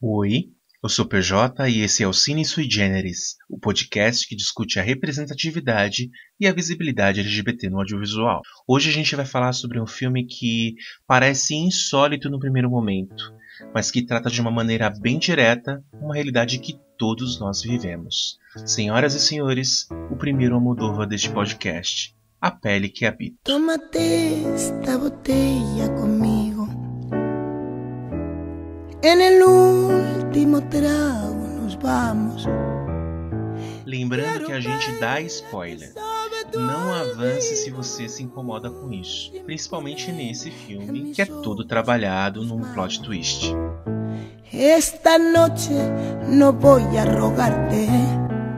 Oi, eu sou PJ e esse é o Cine Sui Generis, o podcast que discute a representatividade e a visibilidade LGBT no audiovisual. Hoje a gente vai falar sobre um filme que parece insólito no primeiro momento, mas que trata de uma maneira bem direta uma realidade que todos nós vivemos. Senhoras e senhores, o primeiro Almodóvar deste podcast, A Pele que Habita. Tómate esta botella comigo. En el último trago nos vamos. Lembrando que a gente dá spoiler. Não avance se você se incomoda com isso, principalmente nesse filme que é todo trabalhado num plot twist. Esta noche no voy a rogarte.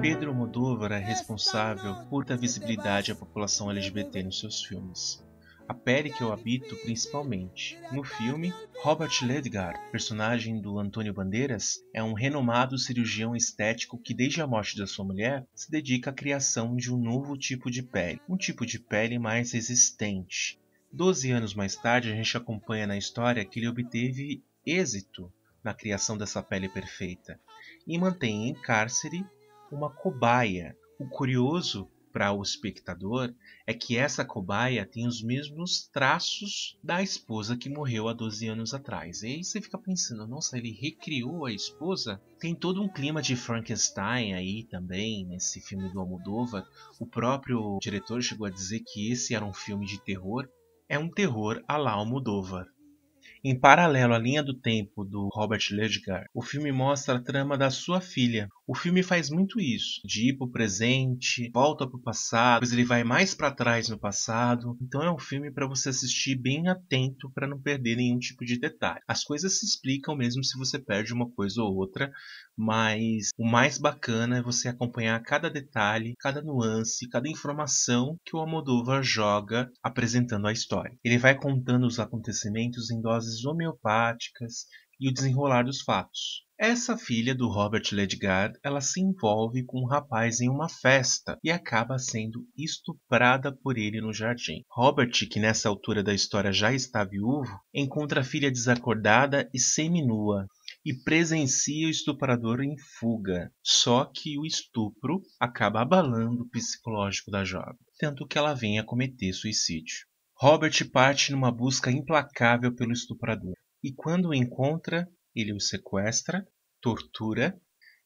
Pedro Almodóvar é responsável por dar visibilidade à população LGBT nos seus filmes. A pele que eu habito, principalmente. No filme, Robert Ledgar, personagem do Antônio Bandeiras, é um renomado cirurgião estético que, desde a morte da sua mulher, se dedica à criação de um novo tipo de pele, um tipo de pele mais resistente. Doze anos mais tarde, a gente acompanha na história que ele obteve êxito na criação dessa pele perfeita e mantém em cárcere uma cobaia. O curioso para o espectador é que essa cobaia tem os mesmos traços da esposa que morreu há 12 anos atrás. E aí você fica pensando, nossa, ele recriou a esposa? Tem todo um clima de Frankenstein aí também, nesse filme do Almodóvar. O próprio diretor chegou a dizer que esse era um filme de terror. É um terror à la Almodóvar. Em paralelo à linha do tempo do Robert Ledgar, o filme mostra a trama da sua filha. O filme faz muito isso, de ir para o presente, volta para o passado, depois ele vai mais para trás no passado. Então é um filme para você assistir bem atento para não perder nenhum tipo de detalhe. As coisas se explicam mesmo se você perde uma coisa ou outra, mas o mais bacana é você acompanhar cada detalhe, cada nuance, cada informação que o Almodóvar joga apresentando a história. Ele vai contando os acontecimentos em doses homeopáticas e o desenrolar dos fatos. Essa filha do Robert Ledgar, ela se envolve com um rapaz em uma festa e acaba sendo estuprada por ele no jardim. Robert, que nessa altura da história já está viúvo, encontra a filha desacordada e seminua e presencia o estuprador em fuga. Só que o estupro acaba abalando o psicológico da jovem, tanto que ela vem a cometer suicídio. Robert parte numa busca implacável pelo estuprador, e quando o encontra, ele o sequestra, tortura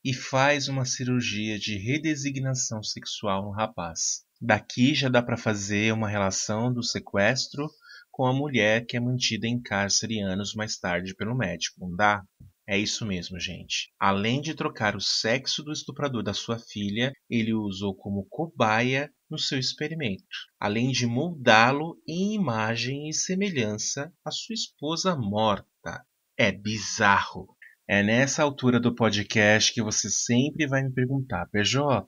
e faz uma cirurgia de redesignação sexual no rapaz. Daqui já dá para fazer uma relação do sequestro com a mulher que é mantida em cárcere anos mais tarde pelo médico, não dá? É isso mesmo, gente. Além de trocar o sexo do estuprador da sua filha, ele o usou como cobaia no seu experimento, além de moldá-lo em imagem e semelhança à sua esposa morta. É bizarro. É nessa altura do podcast que você sempre vai me perguntar, PJ,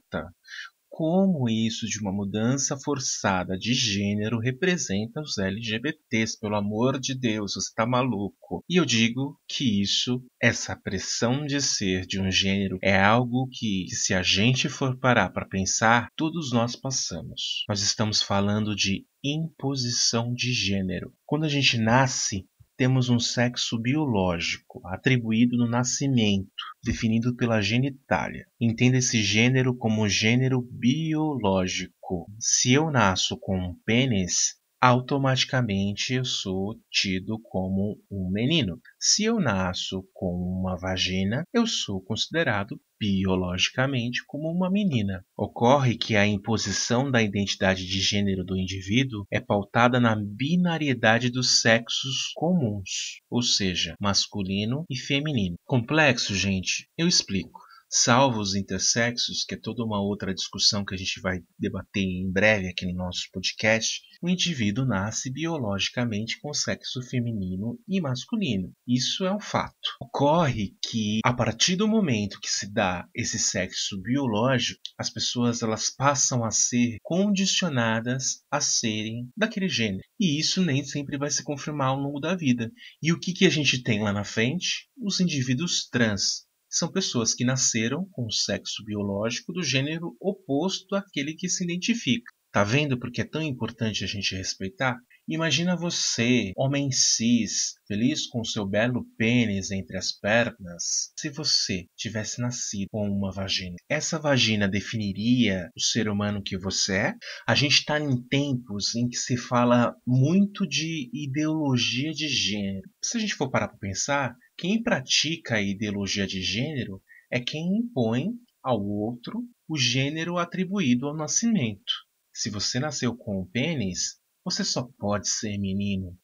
como isso de uma mudança forçada de gênero representa os LGBTs, pelo amor de Deus, você tá maluco. E eu digo que isso, essa pressão de ser de um gênero, é algo que, se a gente for parar para pensar, todos nós passamos. Nós estamos falando de imposição de gênero. Quando a gente nasce, temos um sexo biológico, atribuído no nascimento, definido pela genitália. Entenda esse gênero como gênero biológico. Se eu nasço com um pênis, automaticamente eu sou tido como um menino. Se eu nasço com uma vagina, eu sou considerado biologicamente como uma menina. Ocorre que a imposição da identidade de gênero do indivíduo é pautada na binariedade dos sexos comuns, ou seja, masculino e feminino. Complexo, gente? Eu explico salvo os intersexos, que é toda uma outra discussão que a gente vai debater em breve aqui no nosso podcast, o indivíduo nasce biologicamente com sexo feminino e masculino. Isso é um fato. Ocorre que a partir do momento que se dá esse sexo biológico, as pessoas elas passam a ser condicionadas a serem daquele gênero. E isso nem sempre vai se confirmar ao longo da vida. E o que, que a gente tem lá na frente? Os indivíduos trans, são pessoas que nasceram com o sexo biológico do gênero oposto àquele que se identifica. Tá vendo porque é tão importante a gente respeitar? Imagina você, homem cis, feliz com seu belo pênis entre as pernas, se você tivesse nascido com uma vagina. Essa vagina definiria o ser humano que você é? A gente está em tempos em que se fala muito de ideologia de gênero. Se a gente for parar para pensar, quem pratica a ideologia de gênero é quem impõe ao outro o gênero atribuído ao nascimento. Se você nasceu com um pênis, você só pode ser menino.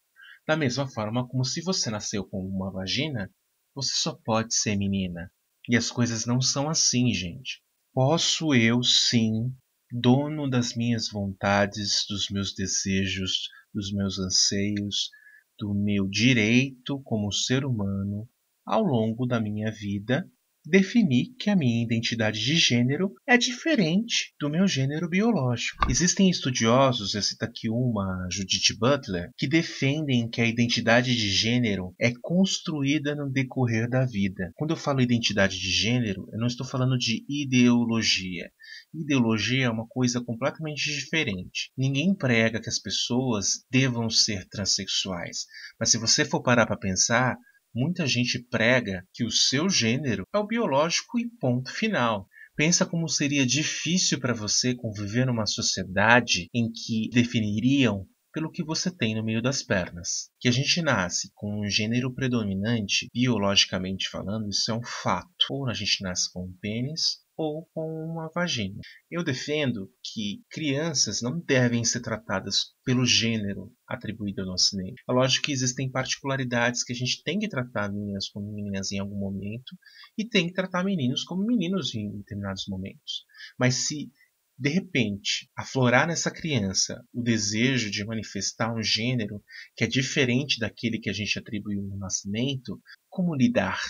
Da mesma forma como se você nasceu com uma vagina, você só pode ser menina. E as coisas não são assim, gente. Posso eu, sim, dono das minhas vontades, dos meus desejos, dos meus anseios, do meu direito como ser humano, ao longo da minha vida, definir que a minha identidade de gênero é diferente do meu gênero biológico. Existem estudiosos, eu cito aqui uma, Judith Butler, que defendem que a identidade de gênero é construída no decorrer da vida. Quando eu falo identidade de gênero, eu não estou falando de ideologia. Ideologia é uma coisa completamente diferente. Ninguém prega que as pessoas devam ser transexuais, mas se você for parar para pensar, Muita gente prega que o seu gênero é o biológico e ponto final. Pensa como seria difícil para você conviver numa sociedade em que definiriam pelo que você tem no meio das pernas. Que a gente nasce com um gênero predominante, biologicamente falando, isso é um fato. Ou a gente nasce com um pênis, ou com uma vagina. Eu defendo que crianças não devem ser tratadas pelo gênero atribuído ao nascimento. É lógico que existem particularidades que a gente tem que tratar meninas como meninas em algum momento e tem que tratar meninos como meninos em determinados momentos. Mas se de repente aflorar nessa criança o desejo de manifestar um gênero que é diferente daquele que a gente atribuiu no nascimento, como lidar?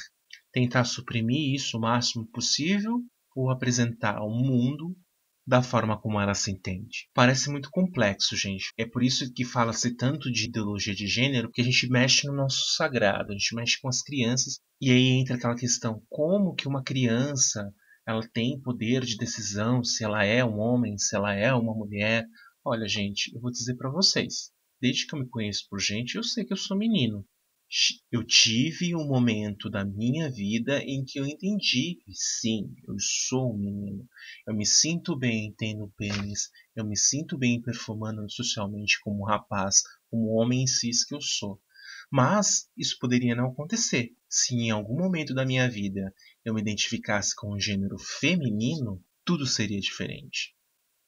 Tentar suprimir isso o máximo possível ou apresentar ao mundo da forma como ela se entende. Parece muito complexo, gente. É por isso que fala-se tanto de ideologia de gênero, que a gente mexe no nosso sagrado, a gente mexe com as crianças, e aí entra aquela questão: como que uma criança ela tem poder de decisão se ela é um homem, se ela é uma mulher? Olha, gente, eu vou dizer para vocês. Desde que eu me conheço por gente, eu sei que eu sou menino eu tive um momento da minha vida em que eu entendi que sim, eu sou um menino. Eu me sinto bem tendo pênis, eu me sinto bem performando socialmente como rapaz, como homem cis que eu sou. Mas isso poderia não acontecer se em algum momento da minha vida eu me identificasse com o gênero feminino, tudo seria diferente.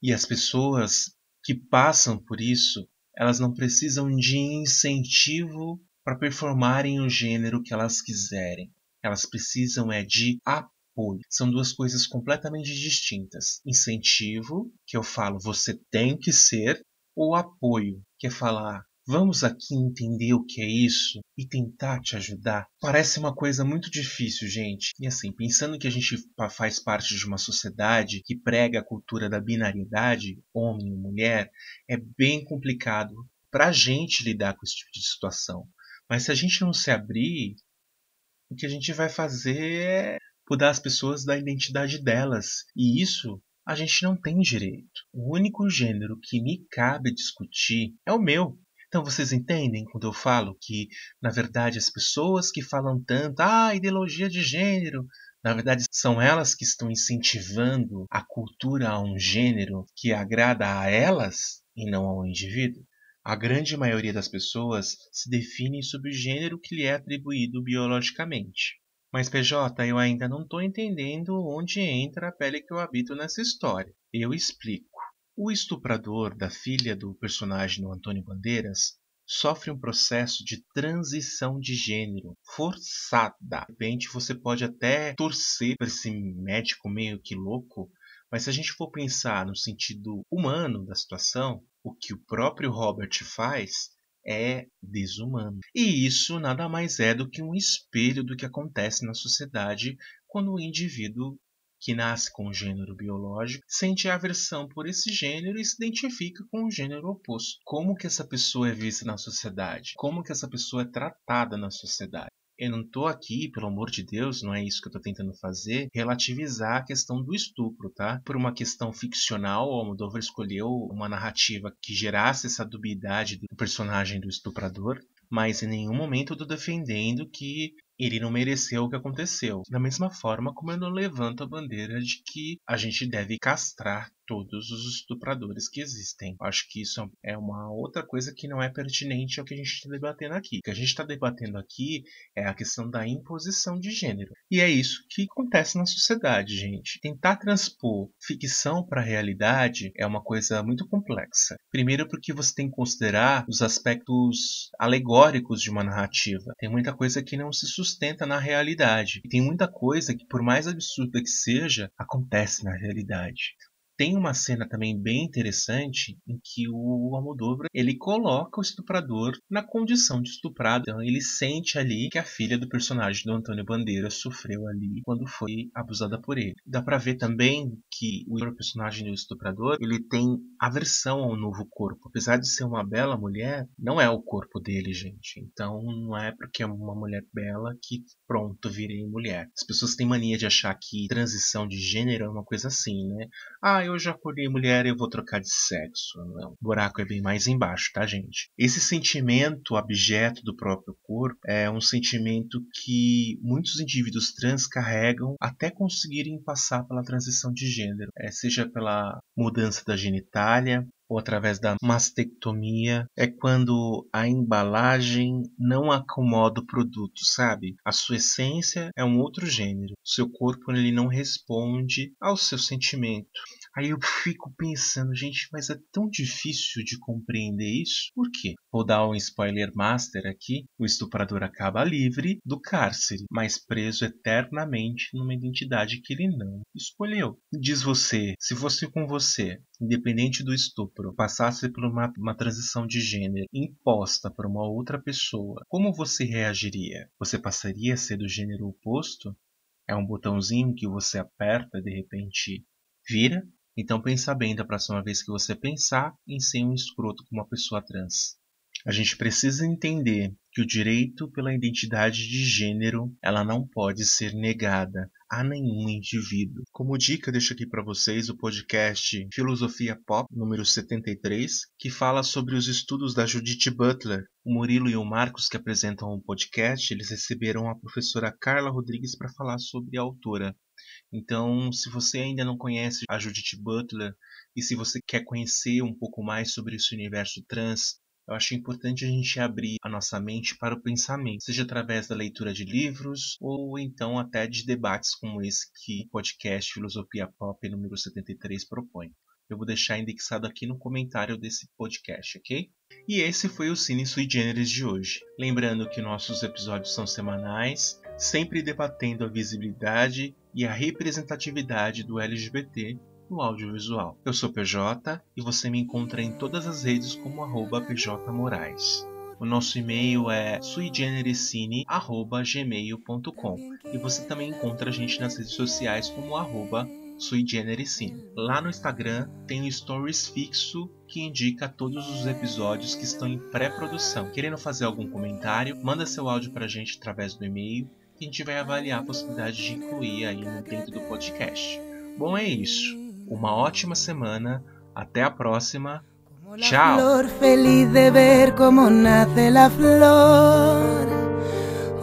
E as pessoas que passam por isso, elas não precisam de incentivo para performarem o gênero que elas quiserem. Elas precisam é de apoio. São duas coisas completamente distintas. Incentivo, que eu falo você tem que ser, ou apoio, que é falar vamos aqui entender o que é isso e tentar te ajudar. Parece uma coisa muito difícil, gente. E assim, pensando que a gente faz parte de uma sociedade que prega a cultura da binariedade, homem e mulher, é bem complicado para a gente lidar com esse tipo de situação. Mas se a gente não se abrir, o que a gente vai fazer é mudar as pessoas da identidade delas. E isso a gente não tem direito. O único gênero que me cabe discutir é o meu. Então vocês entendem quando eu falo que, na verdade, as pessoas que falam tanto, ah, ideologia de gênero, na verdade, são elas que estão incentivando a cultura a um gênero que agrada a elas e não ao indivíduo? A grande maioria das pessoas se define sob o gênero que lhe é atribuído biologicamente. Mas, PJ, eu ainda não estou entendendo onde entra a pele que eu habito nessa história. Eu explico. O estuprador da filha do personagem do Antônio Bandeiras sofre um processo de transição de gênero forçada. De repente, você pode até torcer para esse médico meio que louco, mas se a gente for pensar no sentido humano da situação, o que o próprio Robert faz é desumano. E isso nada mais é do que um espelho do que acontece na sociedade quando o indivíduo que nasce com o gênero biológico sente aversão por esse gênero e se identifica com o gênero oposto. Como que essa pessoa é vista na sociedade? Como que essa pessoa é tratada na sociedade? Eu não tô aqui, pelo amor de Deus, não é isso que eu tô tentando fazer, relativizar a questão do estupro, tá? Por uma questão ficcional, o Almodóvar escolheu uma narrativa que gerasse essa dubiedade do personagem do estuprador, mas em nenhum momento eu tô defendendo que ele não mereceu o que aconteceu. Da mesma forma como eu não levanto a bandeira de que a gente deve castrar todos os estupradores que existem. Acho que isso é uma outra coisa que não é pertinente ao que a gente está debatendo aqui. O que a gente está debatendo aqui é a questão da imposição de gênero. E é isso que acontece na sociedade, gente. Tentar transpor ficção para a realidade é uma coisa muito complexa. Primeiro, porque você tem que considerar os aspectos alegóricos de uma narrativa. Tem muita coisa que não se sustenta na realidade. E tem muita coisa que, por mais absurda que seja, acontece na realidade. Tem uma cena também bem interessante em que o Almodóvar ele coloca o estuprador na condição de estuprado. Então ele sente ali que a filha do personagem do Antônio Bandeira sofreu ali quando foi abusada por ele. Dá para ver também que o personagem do estuprador ele tem aversão ao novo corpo. Apesar de ser uma bela mulher, não é o corpo dele, gente. Então não é porque é uma mulher bela que pronto, virei mulher. As pessoas têm mania de achar que transição de gênero é uma coisa assim, né? Ah, eu já acordei mulher, eu vou trocar de sexo. Não, o buraco é bem mais embaixo, tá, gente? Esse sentimento abjeto do próprio corpo é um sentimento que muitos indivíduos trans carregam até conseguirem passar pela transição de gênero, é, seja pela mudança da genitália, ou através da mastectomia é quando a embalagem não acomoda o produto, sabe? A sua essência é um outro gênero. Seu corpo ele não responde ao seu sentimento. Aí eu fico pensando, gente, mas é tão difícil de compreender isso? Por quê? Vou dar um spoiler master aqui. O estuprador acaba livre do cárcere, mas preso eternamente numa identidade que ele não escolheu. Diz você, se fosse com você, independente do estupro, passasse por uma, uma transição de gênero imposta por uma outra pessoa, como você reagiria? Você passaria a ser do gênero oposto? É um botãozinho que você aperta de repente vira? Então pensa bem da próxima vez que você pensar em ser um escroto com uma pessoa trans. A gente precisa entender que o direito pela identidade de gênero ela não pode ser negada a nenhum indivíduo. Como dica, deixo aqui para vocês o podcast Filosofia Pop número 73, que fala sobre os estudos da Judith Butler. O Murilo e o Marcos que apresentam o podcast, eles receberam a professora Carla Rodrigues para falar sobre a autora. Então, se você ainda não conhece a Judith Butler e se você quer conhecer um pouco mais sobre esse universo trans, eu acho importante a gente abrir a nossa mente para o pensamento, seja através da leitura de livros ou então até de debates como esse que o podcast Filosofia Pop número 73 propõe. Eu vou deixar indexado aqui no comentário desse podcast, ok? E esse foi o Cine Sui Generis de hoje. Lembrando que nossos episódios são semanais, sempre debatendo a visibilidade e a representatividade do LGBT no audiovisual. Eu sou PJ e você me encontra em todas as redes como arroba pjmorais. O nosso e-mail é suigenerescine.gmail.com e você também encontra a gente nas redes sociais como arroba suigenerescine. Lá no Instagram tem um stories fixo que indica todos os episódios que estão em pré-produção. Querendo fazer algum comentário, manda seu áudio para a gente através do e-mail que a gente vai avaliar a possibilidade de incluir aí dentro do podcast. Bom, é isso. Uma ótima semana. Até a próxima. Tchau. Flor feliz de ver como nace la flor.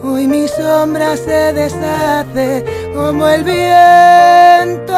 Hoy mi sombra se deshace como el viento.